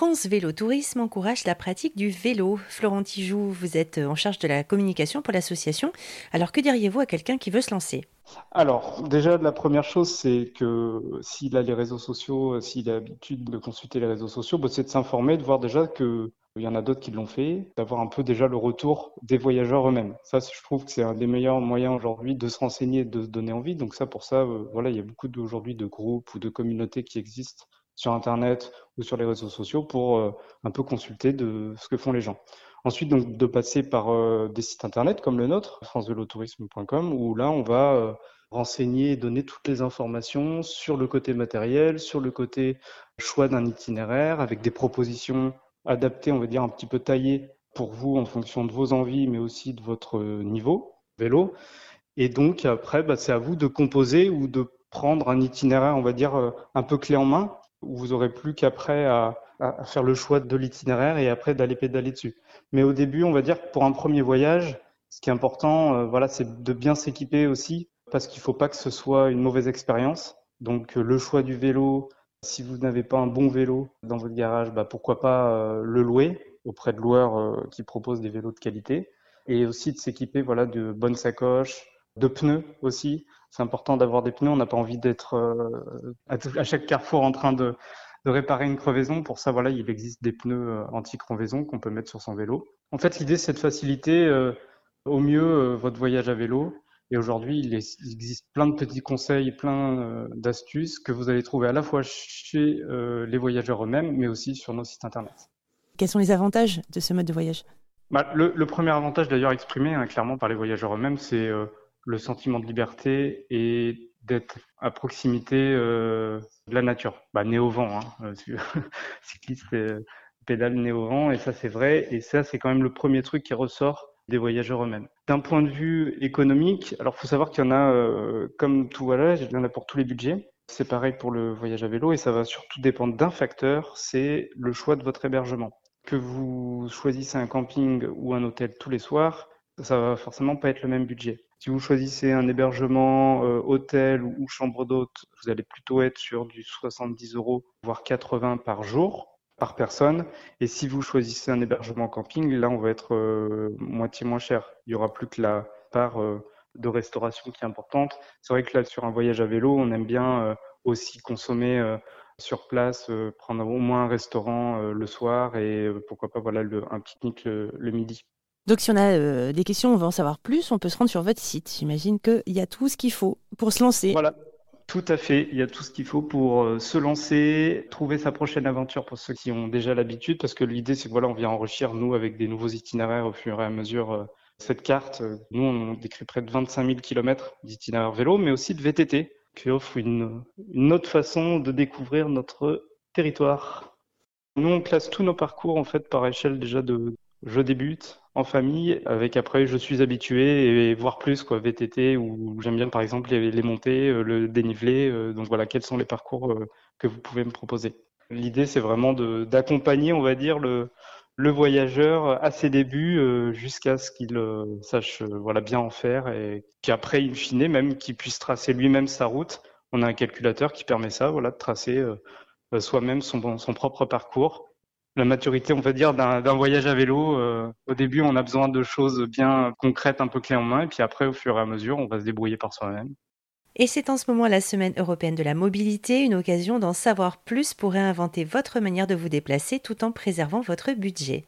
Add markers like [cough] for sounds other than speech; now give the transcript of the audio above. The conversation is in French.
France Vélo Tourisme encourage la pratique du vélo. Florent Tijoux, vous êtes en charge de la communication pour l'association. Alors que diriez-vous à quelqu'un qui veut se lancer? Alors, déjà, la première chose, c'est que s'il a les réseaux sociaux, s'il a l'habitude de consulter les réseaux sociaux, bah, c'est de s'informer, de voir déjà qu'il y en a d'autres qui l'ont fait, d'avoir un peu déjà le retour des voyageurs eux-mêmes. Ça, je trouve que c'est un des meilleurs moyens aujourd'hui de se renseigner, de se donner envie. Donc ça, pour ça, euh, voilà, il y a beaucoup aujourd'hui de groupes ou de communautés qui existent sur Internet ou sur les réseaux sociaux pour euh, un peu consulter de ce que font les gens. Ensuite, donc, de passer par euh, des sites Internet comme le nôtre, francevelotourisme.com, où là, on va euh, renseigner et donner toutes les informations sur le côté matériel, sur le côté choix d'un itinéraire, avec des propositions adaptées, on va dire, un petit peu taillées pour vous en fonction de vos envies, mais aussi de votre niveau vélo. Et donc, après, bah, c'est à vous de composer ou de prendre un itinéraire, on va dire, un peu clé en main, vous aurez plus qu'après à, faire le choix de l'itinéraire et après d'aller pédaler dessus. Mais au début, on va dire pour un premier voyage, ce qui est important, euh, voilà, c'est de bien s'équiper aussi parce qu'il ne faut pas que ce soit une mauvaise expérience. Donc euh, le choix du vélo, si vous n'avez pas un bon vélo dans votre garage, bah, pourquoi pas euh, le louer auprès de loueurs qui proposent des vélos de qualité et aussi de s'équiper voilà de bonnes sacoches, de pneus aussi. C'est important d'avoir des pneus. On n'a pas envie d'être euh, à chaque carrefour en train de, de, réparer une crevaison. Pour ça, voilà, il existe des pneus euh, anti-crevaison qu'on peut mettre sur son vélo. En fait, l'idée, c'est de faciliter euh, au mieux votre voyage à vélo. Et aujourd'hui, il, existe plein de petits conseils, plein d'astuces que vous allez trouver à la fois chez les voyageurs eux-mêmes, mais aussi sur nos sites internet. Quels sont les avantages de ce mode de voyage? Bah, le, le, premier avantage d'ailleurs exprimé hein, clairement par les voyageurs eux-mêmes, c'est le sentiment de liberté et d'être à proximité euh, de la nature. Bah, né au vent, hein, euh, [laughs] cycliste euh, pédale né au vent, et ça c'est vrai, et ça c'est quand même le premier truc qui ressort des voyageurs eux-mêmes. D'un point de vue économique, alors faut savoir qu'il y en a, comme tout voyage, il y en a pour tous les budgets. C'est pareil pour le voyage à vélo, et ça va surtout dépendre d'un facteur, c'est le choix de votre hébergement. Que vous choisissez un camping ou un hôtel tous les soirs, ça va forcément pas être le même budget. Si vous choisissez un hébergement euh, hôtel ou, chambre d'hôte, vous allez plutôt être sur du 70 euros, voire 80 par jour, par personne. Et si vous choisissez un hébergement camping, là, on va être euh, moitié moins cher. Il y aura plus que la part euh, de restauration qui est importante. C'est vrai que là, sur un voyage à vélo, on aime bien aussi consommer sur place, prendre au moins un restaurant le soir et pourquoi pas voilà un pique-nique le midi. Donc si on a euh, des questions, on veut en savoir plus, on peut se rendre sur votre site. J'imagine qu'il y a tout ce qu'il faut pour se lancer. Voilà, tout à fait. Il y a tout ce qu'il faut pour euh, se lancer, trouver sa prochaine aventure pour ceux qui ont déjà l'habitude, parce que l'idée c'est que voilà, on vient enrichir nous avec des nouveaux itinéraires au fur et à mesure. Euh, cette carte, nous on décrit près de 25 000 km d'itinéraires vélo, mais aussi de VTT, qui offre une, une autre façon de découvrir notre territoire. Nous on classe tous nos parcours en fait par échelle déjà de je débute en famille avec après je suis habitué et voir plus quoi VTT ou j'aime bien par exemple les, montées, euh, le dénivelé. Euh, donc voilà, quels sont les parcours euh, que vous pouvez me proposer? L'idée c'est vraiment d'accompagner, on va dire le voyageur à ses débuts jusqu'à ce qu'il sache voilà bien en faire et qu'après in fine même qu'il puisse tracer lui-même sa route. On a un calculateur qui permet ça, voilà, de tracer soi-même son propre parcours la maturité, on va dire, d'un voyage à vélo. Euh, au début, on a besoin de choses bien concrètes, un peu clés en main, et puis après, au fur et à mesure, on va se débrouiller par soi-même. Et c'est en ce moment la Semaine européenne de la mobilité, une occasion d'en savoir plus pour réinventer votre manière de vous déplacer tout en préservant votre budget.